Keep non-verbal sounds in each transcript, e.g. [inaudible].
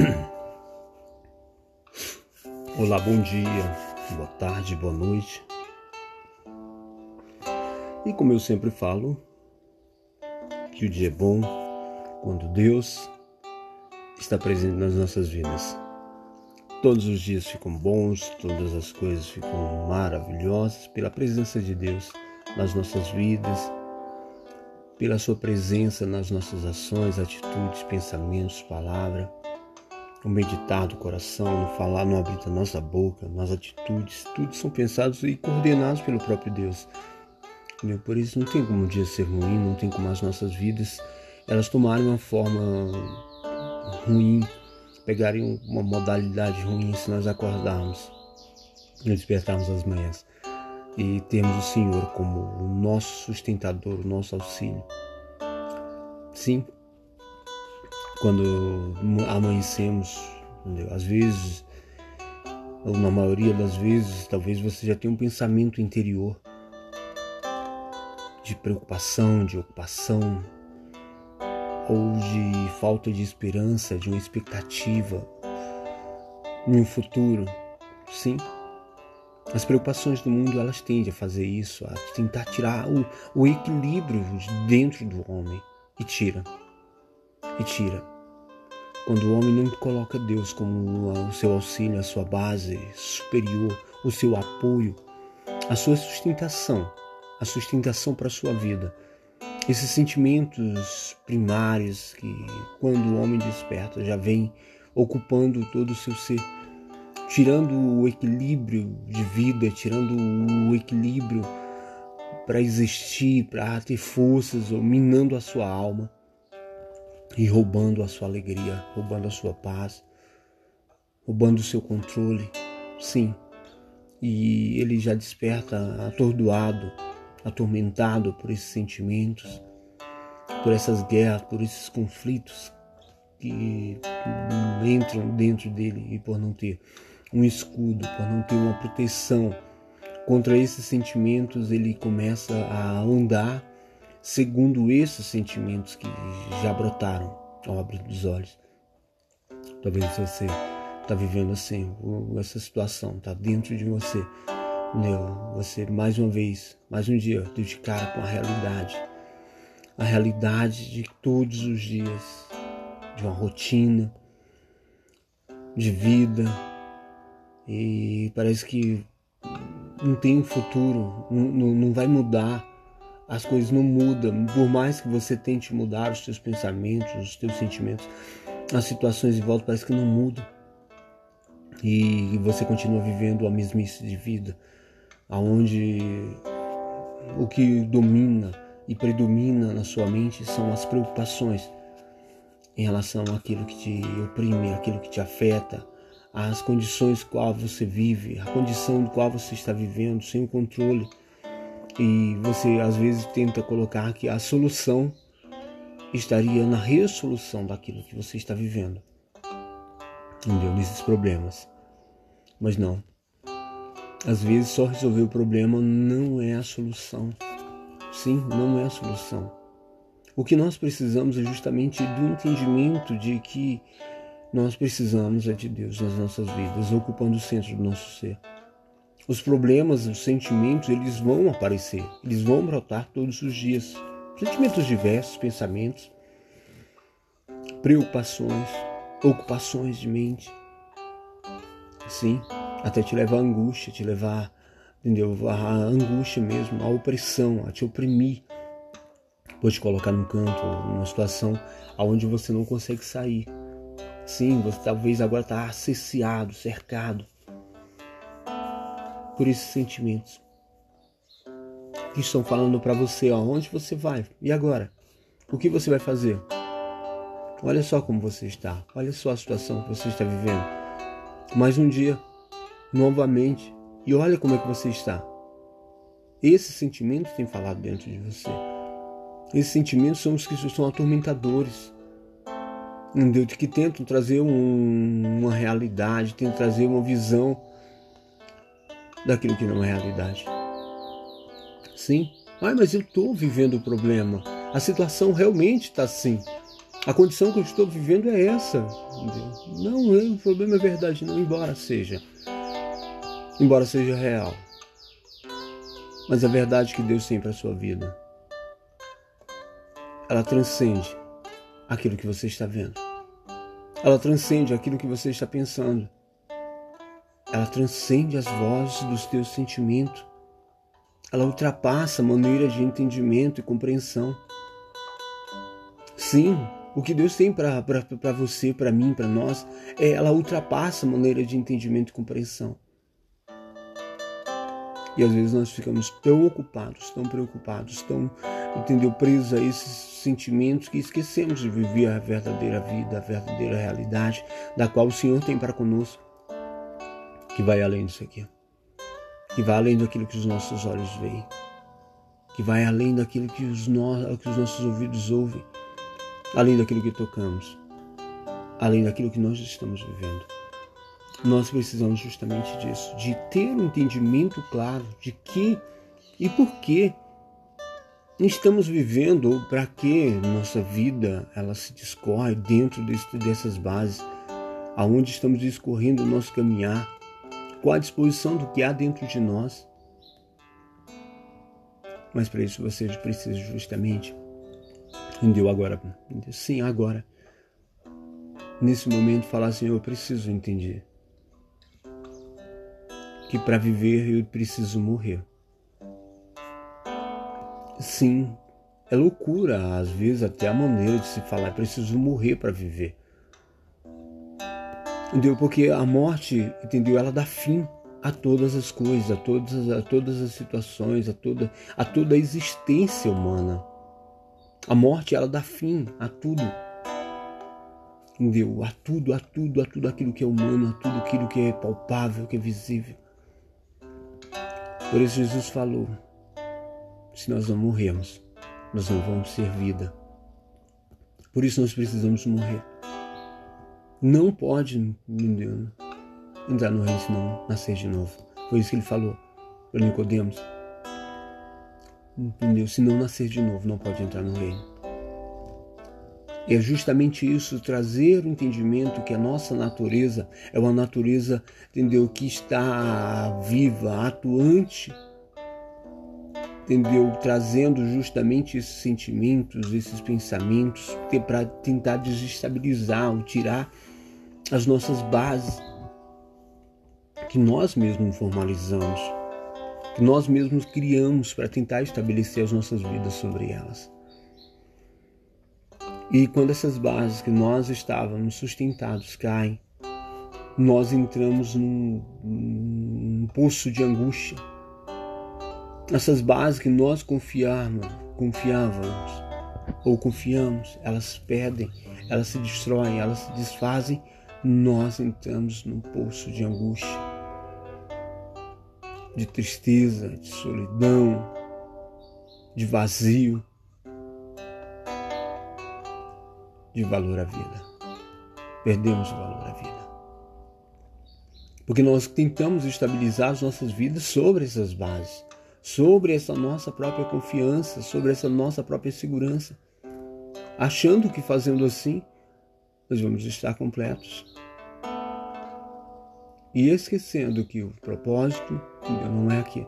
[coughs] Olá, bom dia, boa tarde, boa noite. E como eu sempre falo, que o dia é bom quando Deus está presente nas nossas vidas. Todos os dias ficam bons, todas as coisas ficam maravilhosas pela presença de Deus nas nossas vidas, pela Sua presença nas nossas ações, atitudes, pensamentos, palavras no meditar do coração, no falar, no abrir da nossa boca, nas atitudes, tudo são pensados e coordenados pelo próprio Deus. Por isso não tem como um dia ser ruim, não tem como as nossas vidas elas tomarem uma forma ruim, pegarem uma modalidade ruim se nós acordarmos e despertarmos as manhãs e termos o Senhor como o nosso sustentador, o nosso auxílio. Sim, quando amanhecemos, entendeu? às vezes, ou na maioria das vezes, talvez você já tenha um pensamento interior de preocupação, de ocupação, ou de falta de esperança, de uma expectativa em um futuro. Sim, as preocupações do mundo elas tendem a fazer isso, a tentar tirar o, o equilíbrio dentro do homem e tira e tira. Quando o homem não coloca Deus como o seu auxílio, a sua base superior, o seu apoio, a sua sustentação, a sustentação para a sua vida. Esses sentimentos primários que, quando o homem desperta, já vem ocupando todo o seu ser, tirando o equilíbrio de vida, tirando o equilíbrio para existir, para ter forças, minando a sua alma e roubando a sua alegria, roubando a sua paz, roubando o seu controle. Sim. E ele já desperta atordoado, atormentado por esses sentimentos, por essas guerras, por esses conflitos que entram dentro dele e por não ter um escudo, por não ter uma proteção contra esses sentimentos, ele começa a andar segundo esses sentimentos que já brotaram ao abrir dos olhos. Talvez você está vivendo assim, essa situação está dentro de você. Meu, você mais uma vez, mais um dia, deu de cara com a realidade. A realidade de todos os dias, de uma rotina, de vida. E parece que não tem um futuro, não, não, não vai mudar as coisas não mudam. Por mais que você tente mudar os seus pensamentos, os seus sentimentos, as situações em volta parece que não mudam. E você continua vivendo a mesmice de vida, aonde o que domina e predomina na sua mente são as preocupações em relação àquilo que te oprime, aquilo que te afeta, as condições qual você vive, a condição do qual você está vivendo, sem o controle e você às vezes tenta colocar que a solução estaria na resolução daquilo que você está vivendo. Entendeu? Nesses problemas. Mas não. Às vezes só resolver o problema não é a solução. Sim, não é a solução. O que nós precisamos é justamente do entendimento de que nós precisamos é de Deus nas nossas vidas, ocupando o centro do nosso ser. Os problemas, os sentimentos, eles vão aparecer, eles vão brotar todos os dias. Sentimentos diversos, pensamentos, preocupações, ocupações de mente. Sim, até te levar à angústia, te levar, entendeu? A angústia mesmo, a opressão, a te oprimir. Pode te colocar num canto, numa situação onde você não consegue sair. Sim, você talvez agora está acessiado, cercado por esses sentimentos que estão falando para você, ó, onde você vai? E agora? O que você vai fazer? Olha só como você está. Olha só a situação que você está vivendo. Mais um dia, novamente, e olha como é que você está. Esses sentimentos têm falado dentro de você. Esses sentimentos são os que são atormentadores. Entendeu? Que tentam trazer um, uma realidade, tentam trazer uma visão daquilo que não é realidade. Sim, ah, mas eu estou vivendo o problema. A situação realmente está assim. A condição que eu estou vivendo é essa. Não, o problema é verdade, não, embora seja. Embora seja real. Mas a verdade que Deus tem para a sua vida, ela transcende aquilo que você está vendo. Ela transcende aquilo que você está pensando. Ela transcende as vozes dos teus sentimentos. Ela ultrapassa a maneira de entendimento e compreensão. Sim, o que Deus tem para você, para mim, para nós, é ela ultrapassa a maneira de entendimento e compreensão. E às vezes nós ficamos tão ocupados, tão preocupados, tão, entendeu, presos a esses sentimentos que esquecemos de viver a verdadeira vida, a verdadeira realidade da qual o Senhor tem para conosco, que vai além disso aqui, que vai além daquilo que os nossos olhos veem, que vai além daquilo que os, no, que os nossos ouvidos ouvem, além daquilo que tocamos, além daquilo que nós estamos vivendo. Nós precisamos justamente disso, de ter um entendimento claro de que e por que estamos vivendo ou para que nossa vida ela se discorre dentro dessas bases, aonde estamos discorrendo o nosso caminhar, qual a disposição do que há dentro de nós. Mas para isso você precisa justamente Entendeu agora? Sim, agora. Nesse momento, falar assim: eu preciso entender que para viver eu preciso morrer. Sim, é loucura, às vezes até a maneira de se falar, preciso morrer para viver. Entendeu? Porque a morte, entendeu? Ela dá fim a todas as coisas, a todas, a todas as situações, a toda, a toda a existência humana. A morte, ela dá fim a tudo. Entendeu? A tudo, a tudo, a tudo aquilo que é humano, a tudo aquilo que é palpável, que é visível. Por isso Jesus falou: se nós não morrermos, nós não vamos ser vida. Por isso nós precisamos morrer. Não pode, entrar no reino se não nascer de novo. Foi isso que ele falou para Nicodemos. Entendeu? Se não nascer de novo, não pode entrar no reino. E é justamente isso, trazer o entendimento que a nossa natureza é uma natureza, entendeu, que está viva, atuante, entendeu, trazendo justamente esses sentimentos, esses pensamentos, para tentar desestabilizar ou tirar as nossas bases que nós mesmos formalizamos que nós mesmos criamos para tentar estabelecer as nossas vidas sobre elas. E quando essas bases que nós estávamos sustentados caem, nós entramos num, num poço de angústia. Essas bases que nós confiávamos, confiávamos ou confiamos, elas perdem, elas se destroem, elas se desfazem, nós entramos num poço de angústia de tristeza, de solidão, de vazio, de valor à vida. Perdemos o valor à vida. Porque nós tentamos estabilizar as nossas vidas sobre essas bases, sobre essa nossa própria confiança, sobre essa nossa própria segurança, achando que fazendo assim nós vamos estar completos. E esquecendo que o propósito não é aqui.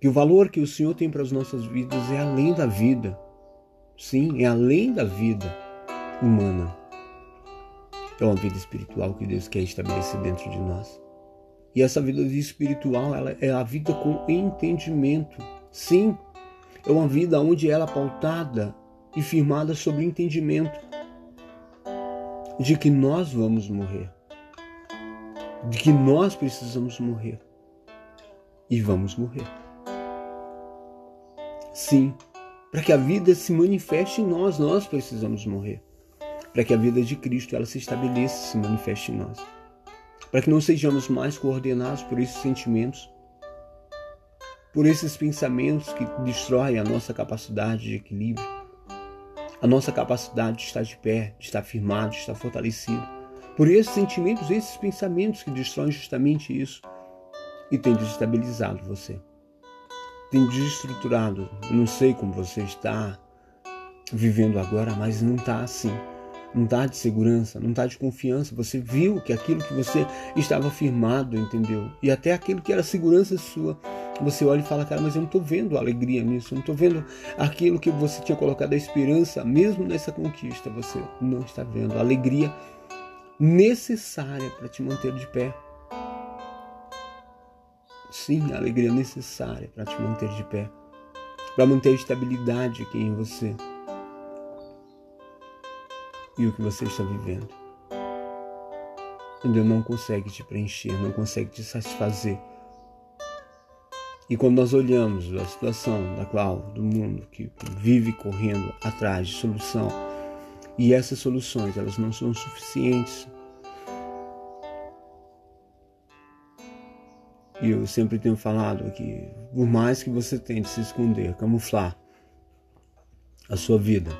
Que o valor que o Senhor tem para as nossas vidas é além da vida. Sim, é além da vida humana. É uma vida espiritual que Deus quer estabelecer dentro de nós. E essa vida espiritual ela é a vida com entendimento. Sim, é uma vida onde ela é pautada e firmada sobre entendimento de que nós vamos morrer, de que nós precisamos morrer e vamos morrer. Sim, para que a vida se manifeste em nós, nós precisamos morrer. Para que a vida de Cristo ela se estabeleça, se manifeste em nós. Para que não sejamos mais coordenados por esses sentimentos, por esses pensamentos que destroem a nossa capacidade de equilíbrio, a nossa capacidade de estar de pé, de estar firmado, de estar fortalecido. Por esses sentimentos, esses pensamentos que destroem justamente isso e tem desestabilizado você. Tem desestruturado. Eu não sei como você está. vivendo agora, mas não está assim. Não está de segurança, não está de confiança. Você viu que aquilo que você estava firmado, entendeu? E até aquilo que era segurança sua, você olha e fala, cara, mas eu não estou vendo alegria nisso, eu não estou vendo aquilo que você tinha colocado a esperança, mesmo nessa conquista, você não está vendo a alegria necessária para te manter de pé. Sim, a alegria necessária para te manter de pé, para manter a estabilidade aqui em você e o que você está vivendo. Deus não consegue te preencher, não consegue te satisfazer. E quando nós olhamos a situação da qual do mundo que vive correndo atrás de solução, e essas soluções elas não são suficientes. E eu sempre tenho falado que por mais que você tente se esconder, camuflar a sua vida,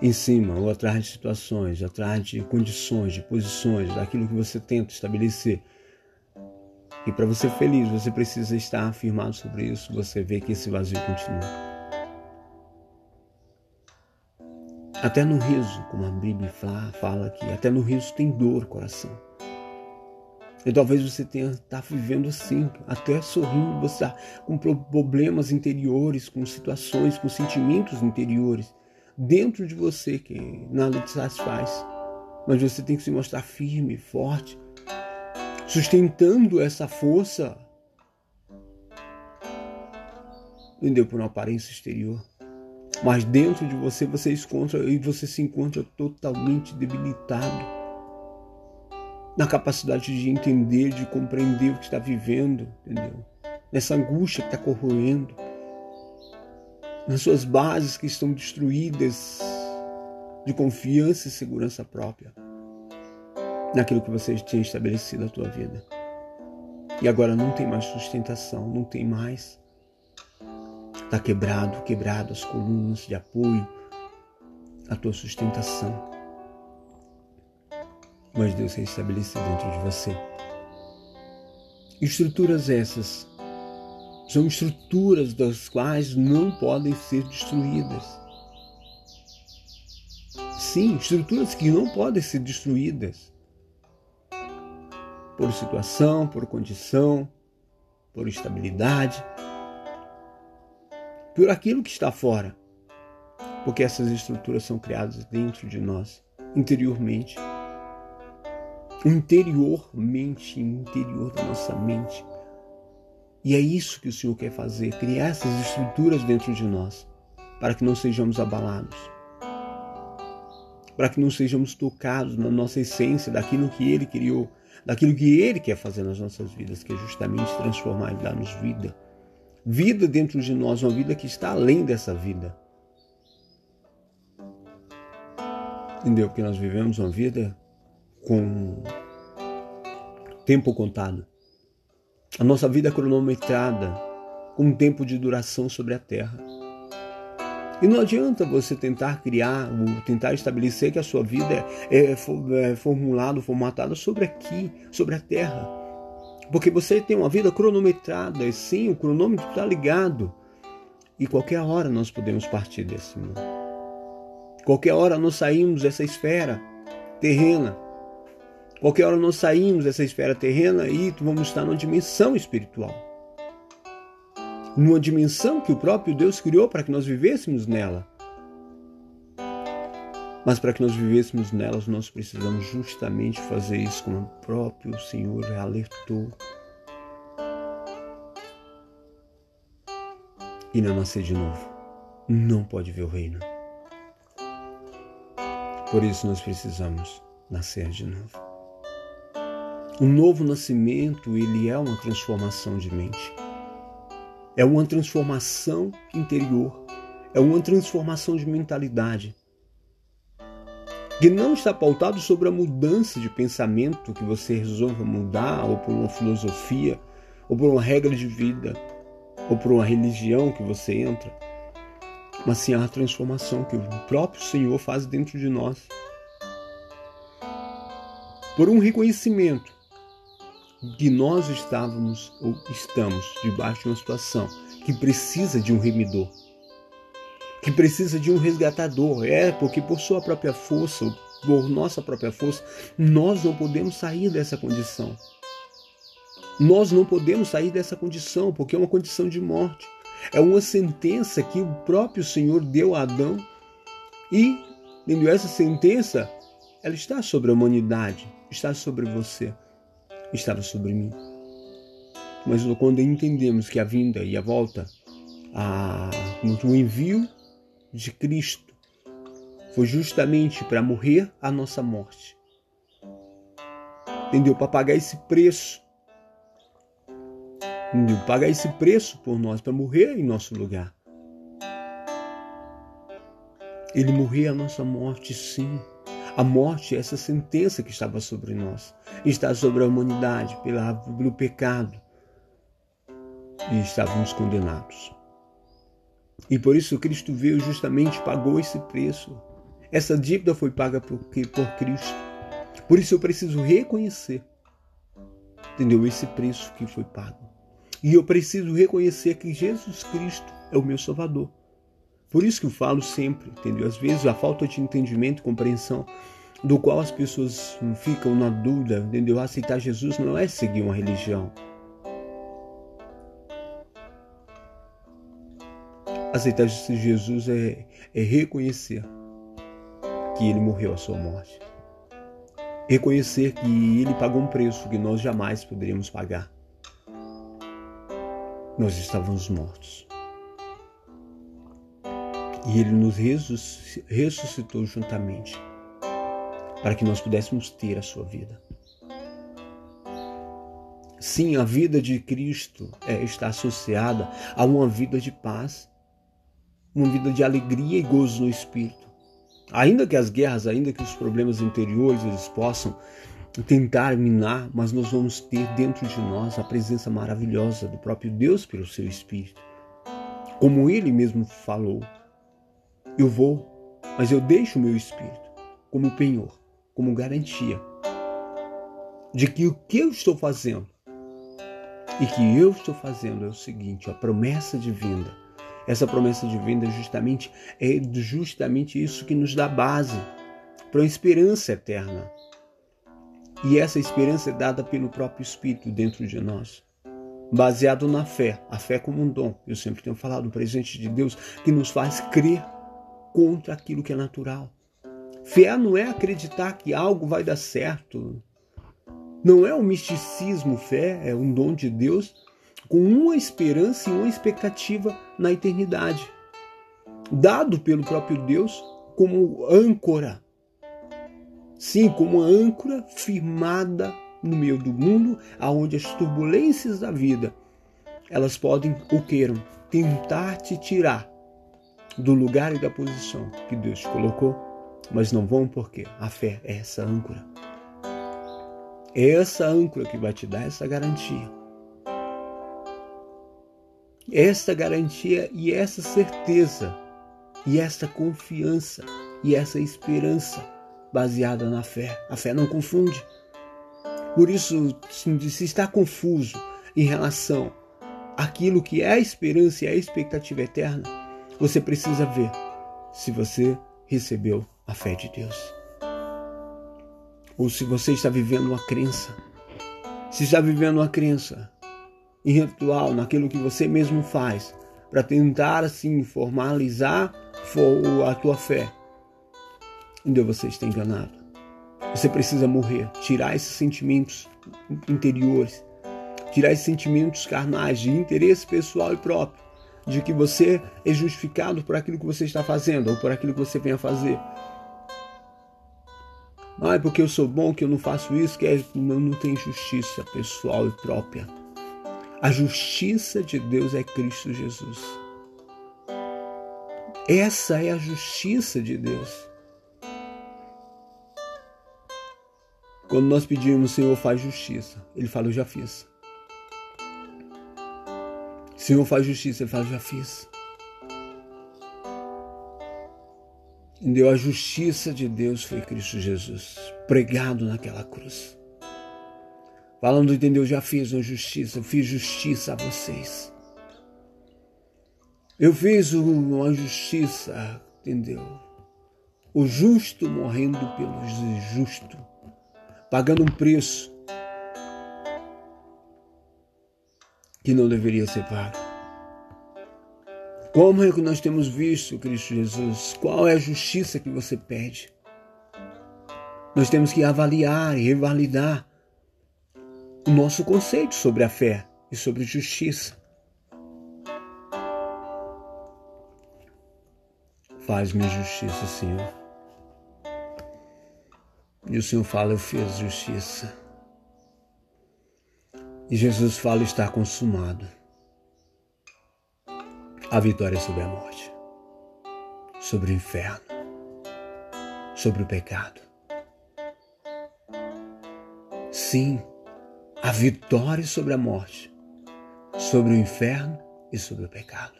em cima ou atrás de situações, atrás de condições, de posições, daquilo que você tenta estabelecer. E para você feliz, você precisa estar afirmado sobre isso, você vê que esse vazio continua. Até no riso, como a Bíblia fala, aqui, até no riso tem dor, coração. E talvez você tenha tá vivendo assim, até sorrindo, você está com problemas interiores, com situações, com sentimentos interiores dentro de você que nada te satisfaz. Mas você tem que se mostrar firme, forte, sustentando essa força. Entendeu? Por uma aparência exterior. Mas dentro de você você encontra e você se encontra totalmente debilitado na capacidade de entender, de compreender o que está vivendo, entendeu? Nessa angústia que está corroendo nas suas bases que estão destruídas de confiança e segurança própria naquilo que você tinha estabelecido na tua vida. E agora não tem mais sustentação, não tem mais. Está quebrado, quebrado as colunas de apoio, a tua sustentação. Mas Deus reestabeleceu dentro de você. Estruturas essas são estruturas das quais não podem ser destruídas. Sim, estruturas que não podem ser destruídas por situação, por condição, por estabilidade, por aquilo que está fora. Porque essas estruturas são criadas dentro de nós, interiormente. Interiormente, interior da nossa mente e é isso que o Senhor quer fazer, criar essas estruturas dentro de nós, para que não sejamos abalados, para que não sejamos tocados na nossa essência daquilo que Ele criou, daquilo que Ele quer fazer nas nossas vidas, que é justamente transformar e dar-nos vida. Vida dentro de nós, uma vida que está além dessa vida. Entendeu? Porque nós vivemos uma vida com tempo contado. A nossa vida é cronometrada, com um tempo de duração sobre a terra. E não adianta você tentar criar, ou tentar estabelecer que a sua vida é, é, é formulada, formatada sobre aqui, sobre a terra. Porque você tem uma vida cronometrada, e sim, o cronômetro está ligado. E qualquer hora nós podemos partir desse mundo. Qualquer hora nós saímos dessa esfera terrena Qualquer hora nós saímos dessa esfera terrena e vamos estar numa dimensão espiritual. Numa dimensão que o próprio Deus criou para que nós vivêssemos nela. Mas para que nós vivêssemos nelas, nós precisamos justamente fazer isso como o próprio Senhor alertou. E não nascer de novo. Não pode ver o reino. Por isso nós precisamos nascer de novo. O novo nascimento, ele é uma transformação de mente. É uma transformação interior, é uma transformação de mentalidade. Que não está pautado sobre a mudança de pensamento que você resolva mudar, ou por uma filosofia, ou por uma regra de vida, ou por uma religião que você entra, mas sim a transformação que o próprio Senhor faz dentro de nós. Por um reconhecimento que nós estávamos ou estamos debaixo de uma situação que precisa de um remidor, que precisa de um resgatador. É, porque por sua própria força, por nossa própria força, nós não podemos sair dessa condição. Nós não podemos sair dessa condição, porque é uma condição de morte. É uma sentença que o próprio Senhor deu a Adão. E, essa sentença, ela está sobre a humanidade, está sobre você, estava sobre mim. Mas quando entendemos que a vinda e a volta, a, o envio de Cristo foi justamente para morrer a nossa morte. Entendeu? Para pagar esse preço. Entendeu? Pagar esse preço por nós, para morrer em nosso lugar. Ele morreu a nossa morte, sim. A morte é essa sentença que estava sobre nós, está sobre a humanidade pela, pelo pecado. E estávamos condenados. E por isso Cristo veio justamente pagou esse preço. Essa dívida foi paga por, por Cristo. Por isso eu preciso reconhecer, entendeu? Esse preço que foi pago. E eu preciso reconhecer que Jesus Cristo é o meu Salvador. Por isso que eu falo sempre, entendeu? Às vezes a falta de entendimento, compreensão, do qual as pessoas ficam na dúvida, entendeu? Aceitar Jesus não é seguir uma religião. Aceitar Jesus é, é reconhecer que ele morreu a sua morte. Reconhecer que ele pagou um preço que nós jamais poderíamos pagar. Nós estávamos mortos. E ele nos ressuscitou juntamente para que nós pudéssemos ter a sua vida. Sim, a vida de Cristo é, está associada a uma vida de paz, uma vida de alegria e gozo no Espírito. Ainda que as guerras, ainda que os problemas interiores eles possam tentar minar, mas nós vamos ter dentro de nós a presença maravilhosa do próprio Deus pelo seu Espírito. Como ele mesmo falou, eu vou, mas eu deixo o meu Espírito como penhor, como garantia de que o que eu estou fazendo e que eu estou fazendo é o seguinte, a promessa de vinda essa promessa de venda justamente é justamente isso que nos dá base para a esperança eterna. E essa esperança é dada pelo próprio Espírito dentro de nós, baseado na fé, a fé como um dom. Eu sempre tenho falado, um presente de Deus que nos faz crer contra aquilo que é natural. Fé não é acreditar que algo vai dar certo. Não é um misticismo, fé é um dom de Deus com uma esperança e uma expectativa na eternidade, dado pelo próprio Deus como âncora. Sim, como uma âncora firmada no meio do mundo, aonde as turbulências da vida, elas podem ou queiram tentar te tirar do lugar e da posição que Deus colocou, mas não vão porque a fé é essa âncora. É essa âncora que vai te dar essa garantia esta garantia e essa certeza, e esta confiança, e essa esperança baseada na fé. A fé não confunde. Por isso, se está confuso em relação àquilo que é a esperança e a expectativa eterna, você precisa ver se você recebeu a fé de Deus. Ou se você está vivendo uma crença. Se está vivendo uma crença em ritual, naquilo que você mesmo faz, para tentar assim formalizar a tua fé. Então você está enganado. Você precisa morrer, tirar esses sentimentos interiores, tirar esses sentimentos carnais de interesse pessoal e próprio, de que você é justificado por aquilo que você está fazendo ou por aquilo que você vem a fazer. Ah, é porque eu sou bom que eu não faço isso, que é, não, não tem justiça pessoal e própria. A justiça de Deus é Cristo Jesus. Essa é a justiça de Deus. Quando nós pedimos, Senhor, faz justiça, Ele fala, eu já fiz. Senhor, faz justiça, Ele fala, já fiz. Entendeu? A justiça de Deus foi Cristo Jesus, pregado naquela cruz. Falando, entendeu? Já fiz uma justiça, eu fiz justiça a vocês. Eu fiz uma justiça, entendeu? O justo morrendo pelos injustos, pagando um preço que não deveria ser pago. Como é que nós temos visto, Cristo Jesus? Qual é a justiça que você pede? Nós temos que avaliar e revalidar o nosso conceito sobre a fé e sobre justiça. Faz-me justiça, Senhor. E o Senhor fala, eu fiz justiça. E Jesus fala, está consumado. A vitória sobre a morte, sobre o inferno, sobre o pecado. Sim, a vitória sobre a morte, sobre o inferno e sobre o pecado.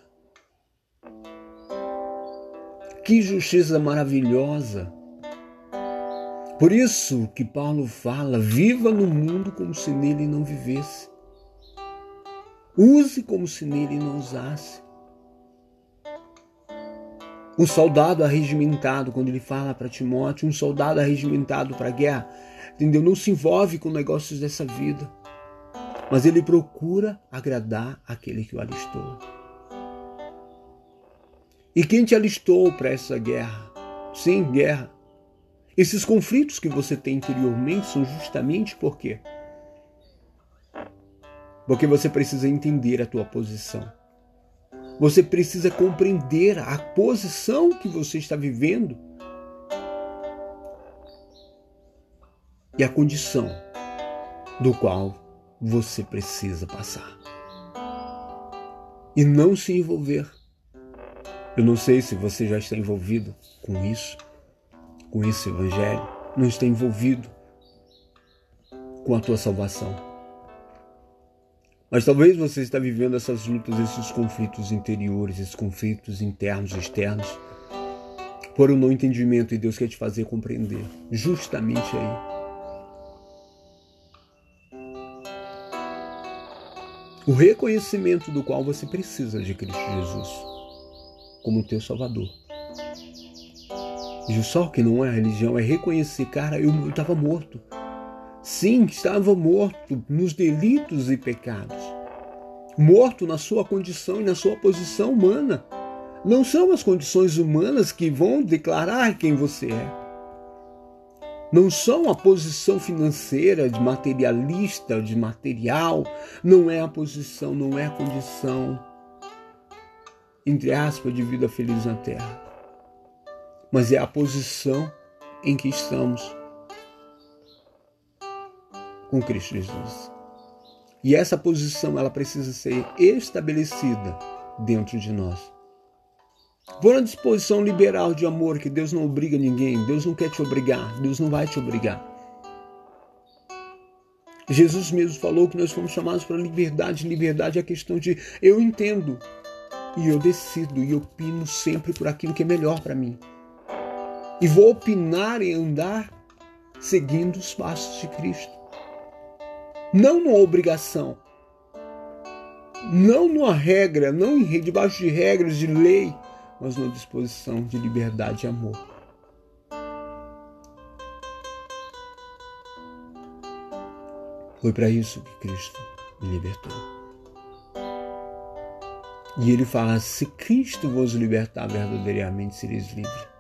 Que justiça maravilhosa! Por isso que Paulo fala: viva no mundo como se nele não vivesse. Use como se nele não usasse. Um soldado arregimentado, quando ele fala para Timóteo, um soldado arregimentado para a guerra, entendeu? Não se envolve com negócios dessa vida, mas ele procura agradar aquele que o alistou. E quem te alistou para essa guerra? Sim, guerra. Esses conflitos que você tem interiormente são justamente por quê? Porque você precisa entender a tua posição. Você precisa compreender a posição que você está vivendo e a condição do qual você precisa passar. E não se envolver eu não sei se você já está envolvido com isso, com esse evangelho, não está envolvido com a tua salvação. Mas talvez você está vivendo essas lutas, esses conflitos interiores, esses conflitos internos e externos, por um não entendimento e Deus quer te fazer compreender, justamente aí. O reconhecimento do qual você precisa de Cristo Jesus como teu Salvador. Só que não é religião, é reconhecer, cara, eu estava morto. Sim, estava morto nos delitos e pecados. Morto na sua condição e na sua posição humana. Não são as condições humanas que vão declarar quem você é. Não são a posição financeira, de materialista, de material. Não é a posição, não é a condição entre aspas, de vida feliz na terra, mas é a posição em que estamos com Cristo Jesus. E essa posição ela precisa ser estabelecida dentro de nós. Por uma disposição liberal de amor que Deus não obriga ninguém, Deus não quer te obrigar, Deus não vai te obrigar. Jesus mesmo falou que nós fomos chamados para liberdade. Liberdade é a questão de eu entendo e eu decido e opino sempre por aquilo que é melhor para mim. E vou opinar e andar seguindo os passos de Cristo. Não numa obrigação, não numa regra, não debaixo de regras de lei, mas numa disposição de liberdade e amor. Foi para isso que Cristo me libertou. E ele fala: se Cristo vos libertar verdadeiramente, sereis livres.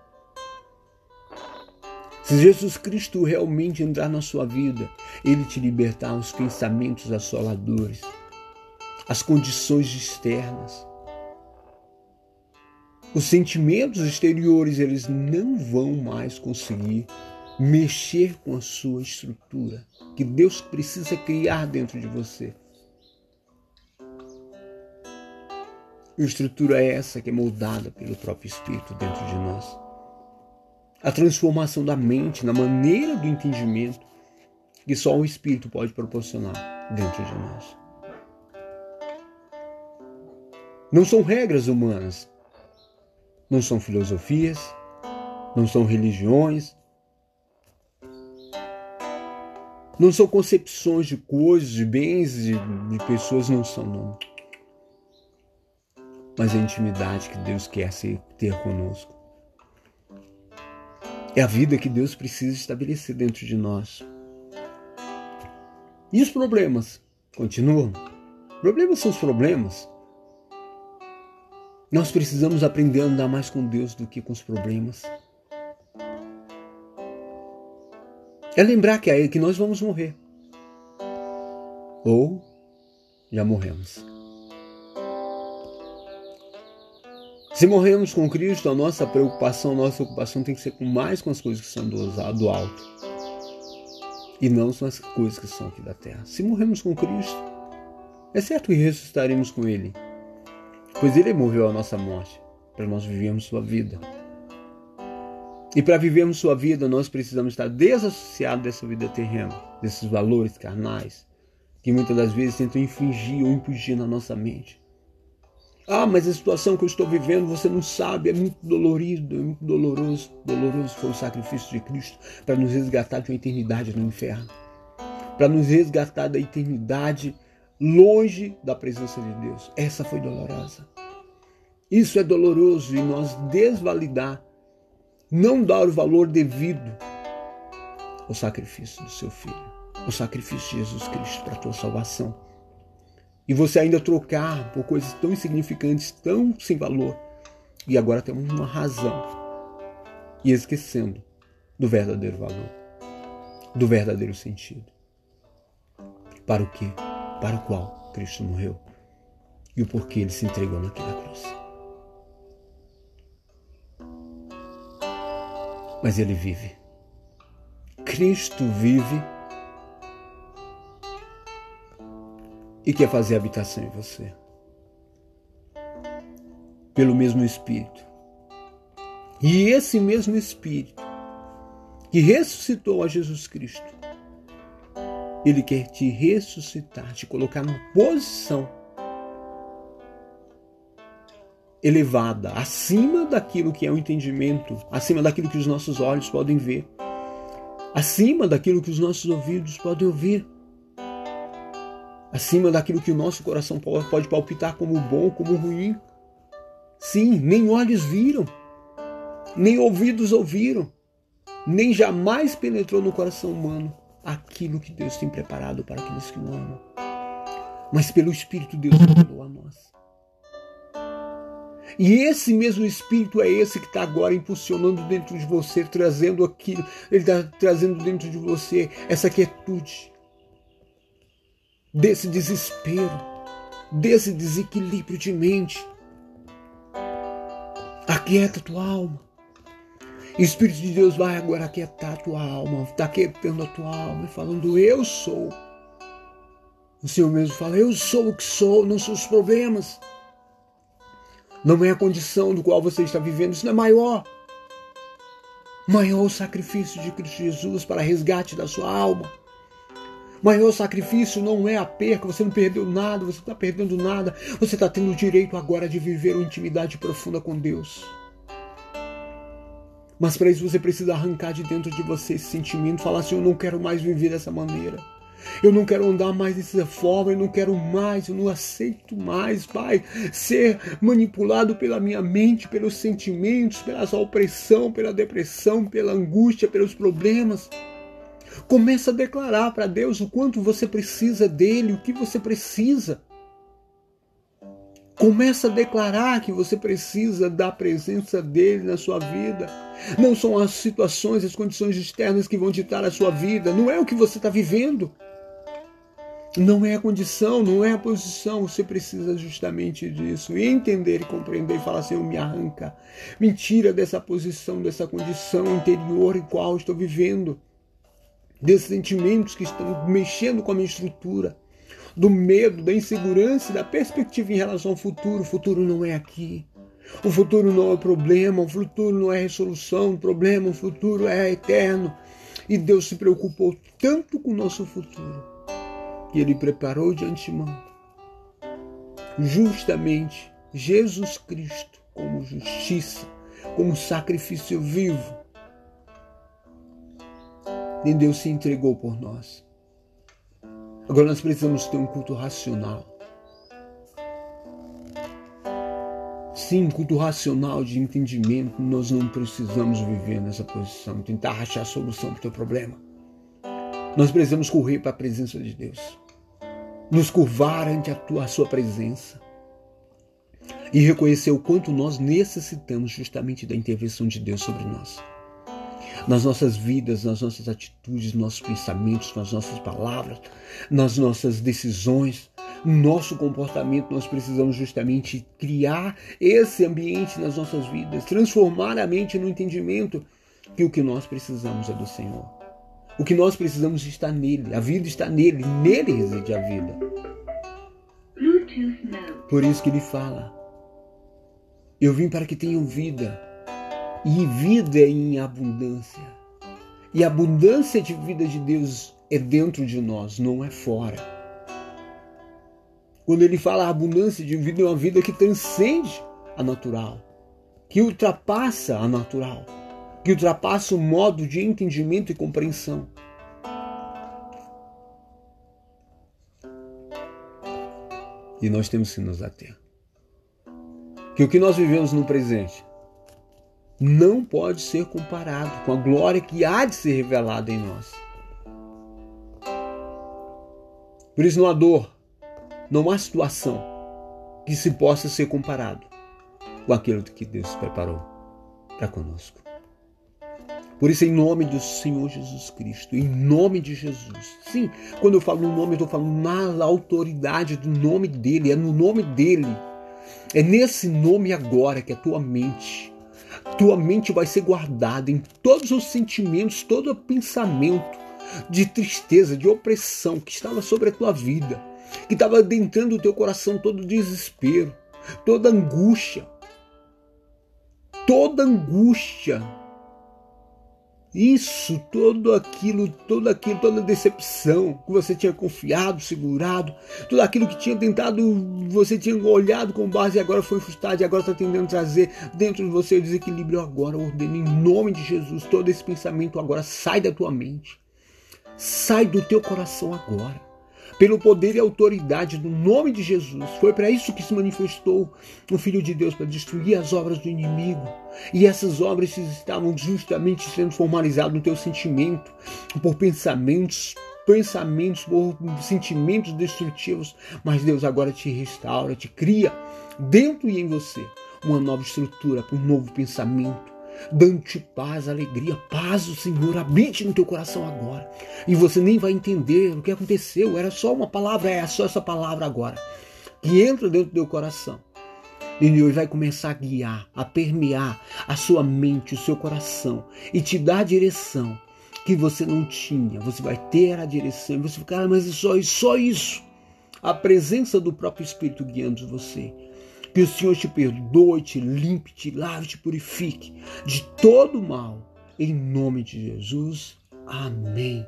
Se Jesus Cristo realmente entrar na sua vida, ele te libertar os pensamentos assoladores, as condições externas, os sentimentos exteriores, eles não vão mais conseguir mexer com a sua estrutura que Deus precisa criar dentro de você. E estrutura é essa que é moldada pelo próprio Espírito dentro de nós. A transformação da mente na maneira do entendimento que só o Espírito pode proporcionar dentro de nós. Não são regras humanas, não são filosofias, não são religiões, não são concepções de coisas, de bens, de, de pessoas, não são, não. mas a intimidade que Deus quer ter conosco. É a vida que Deus precisa estabelecer dentro de nós. E os problemas continuam. Problemas são os problemas. Nós precisamos aprender a andar mais com Deus do que com os problemas. É lembrar que, é que nós vamos morrer. Ou já morremos. Se morremos com Cristo, a nossa preocupação, a nossa ocupação tem que ser mais com as coisas que são do, do alto e não com as coisas que são aqui da terra. Se morremos com Cristo, é certo que ressuscitaremos com Ele, pois Ele morreu a nossa morte para nós vivermos Sua vida. E para vivermos Sua vida, nós precisamos estar desassociados dessa vida terrena, desses valores carnais, que muitas das vezes tentam infringir ou impugir na nossa mente. Ah, mas a situação que eu estou vivendo, você não sabe, é muito dolorido, é muito doloroso. Doloroso foi o sacrifício de Cristo para nos resgatar de uma eternidade no inferno, para nos resgatar da eternidade longe da presença de Deus. Essa foi dolorosa. Isso é doloroso e nós desvalidar, não dar o valor devido ao sacrifício do seu filho, ao sacrifício de Jesus Cristo para a tua salvação e você ainda trocar por coisas tão insignificantes, tão sem valor, e agora tem uma razão, e esquecendo do verdadeiro valor, do verdadeiro sentido. Para o que? Para o qual Cristo morreu e o porquê ele se entregou naquela cruz. Mas ele vive. Cristo vive e quer fazer habitação em você. Pelo mesmo Espírito. E esse mesmo Espírito que ressuscitou a Jesus Cristo, ele quer te ressuscitar, te colocar numa posição elevada, acima daquilo que é o entendimento, acima daquilo que os nossos olhos podem ver, acima daquilo que os nossos ouvidos podem ouvir acima daquilo que o nosso coração pode palpitar como bom, como ruim. Sim, nem olhos viram, nem ouvidos ouviram, nem jamais penetrou no coração humano aquilo que Deus tem preparado para aqueles que o amam. Mas pelo Espírito Deus revelou a nós. E esse mesmo Espírito é esse que está agora impulsionando dentro de você, trazendo aquilo, ele está trazendo dentro de você essa quietude, desse desespero, desse desequilíbrio de mente. Aquieta tua alma. Espírito de Deus vai agora aquietar a tua alma, está aquietando a tua alma e falando: Eu sou. O Senhor mesmo fala: Eu sou o que sou, não são os problemas. Não é a condição do qual você está vivendo, isso não é maior. Maior o sacrifício de Cristo Jesus para resgate da sua alma. Maior sacrifício não é a perca, você não perdeu nada, você não está perdendo nada, você está tendo o direito agora de viver uma intimidade profunda com Deus. Mas para isso você precisa arrancar de dentro de você esse sentimento, falar assim: eu não quero mais viver dessa maneira. Eu não quero andar mais dessa forma, eu não quero mais, eu não aceito mais, Pai, ser manipulado pela minha mente, pelos sentimentos, pela sua opressão, pela depressão, pela angústia, pelos problemas. Começa a declarar para Deus o quanto você precisa dele, o que você precisa. Começa a declarar que você precisa da presença dele na sua vida. Não são as situações, as condições externas que vão ditar a sua vida. Não é o que você está vivendo. Não é a condição, não é a posição. Você precisa justamente disso. E entender e compreender e falar assim: me arranca. Me tira dessa posição, dessa condição interior em qual estou vivendo desses sentimentos que estão mexendo com a minha estrutura, do medo, da insegurança, da perspectiva em relação ao futuro. O futuro não é aqui. O futuro não é problema, o futuro não é resolução, o problema, o futuro é eterno. E Deus se preocupou tanto com o nosso futuro que Ele preparou de antemão justamente Jesus Cristo como justiça, como sacrifício vivo nem Deus se entregou por nós. Agora nós precisamos ter um culto racional. Sim, culto racional de entendimento, nós não precisamos viver nessa posição, tentar achar solução para o teu problema. Nós precisamos correr para a presença de Deus, nos curvar ante a, tua, a sua presença e reconhecer o quanto nós necessitamos justamente da intervenção de Deus sobre nós. Nas nossas vidas, nas nossas atitudes, nos nossos pensamentos, nas nossas palavras, nas nossas decisões, no nosso comportamento, nós precisamos justamente criar esse ambiente nas nossas vidas, transformar a mente no entendimento que o que nós precisamos é do Senhor. O que nós precisamos está nele, a vida está nele, nele reside a vida. Por isso que ele fala: Eu vim para que tenham vida, e vida em abundância. E a abundância de vida de Deus é dentro de nós, não é fora. Quando ele fala a abundância de vida, é uma vida que transcende a natural, que ultrapassa a natural, que ultrapassa o modo de entendimento e compreensão. E nós temos que nos ater. Que o que nós vivemos no presente não pode ser comparado com a glória que há de ser revelada em nós. Por isso não há dor, não há situação que se possa ser comparado com aquilo que Deus preparou para conosco. Por isso, em nome do Senhor Jesus Cristo, em nome de Jesus. Sim, quando eu falo no nome, eu estou falando na autoridade do nome dele, é no nome dele. É nesse nome agora que a tua mente, tua mente vai ser guardada em todos os sentimentos, todo o pensamento de tristeza, de opressão que estava sobre a tua vida que estava adentrando o teu coração todo desespero, toda angústia, toda angústia. Isso, todo aquilo, todo aquilo, toda decepção que você tinha confiado, segurado, tudo aquilo que tinha tentado, você tinha olhado com base e agora foi frustrado e agora está tentando trazer dentro de você o desequilíbrio. Agora ordeno em nome de Jesus, todo esse pensamento agora sai da tua mente, sai do teu coração agora pelo poder e autoridade do nome de Jesus. Foi para isso que se manifestou o Filho de Deus, para destruir as obras do inimigo. E essas obras estavam justamente sendo formalizadas no teu sentimento, por pensamentos, pensamentos, por sentimentos destrutivos. Mas Deus agora te restaura, te cria dentro e em você uma nova estrutura, um novo pensamento dando-te paz, alegria, paz do Senhor habite no teu coração agora. E você nem vai entender o que aconteceu, era só uma palavra, é só essa palavra agora, que entra dentro do teu coração. E Deus vai começar a guiar, a permear a sua mente, o seu coração e te dar a direção que você não tinha. Você vai ter a direção você ficar, ah, mas é só, só isso. A presença do próprio Espírito guiando você que o Senhor te perdoe, te limpe, te lave, te purifique de todo mal. Em nome de Jesus. Amém.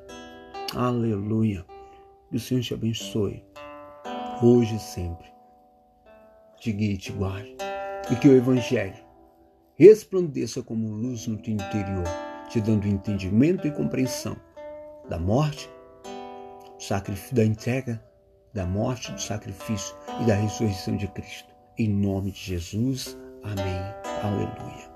Aleluia. Que o Senhor te abençoe. Hoje e sempre. Te guie e te guarde. E que o Evangelho resplandeça como luz no teu interior, te dando entendimento e compreensão da morte, da entrega, da morte, do sacrifício e da ressurreição de Cristo. Em nome de Jesus. Amém. Aleluia.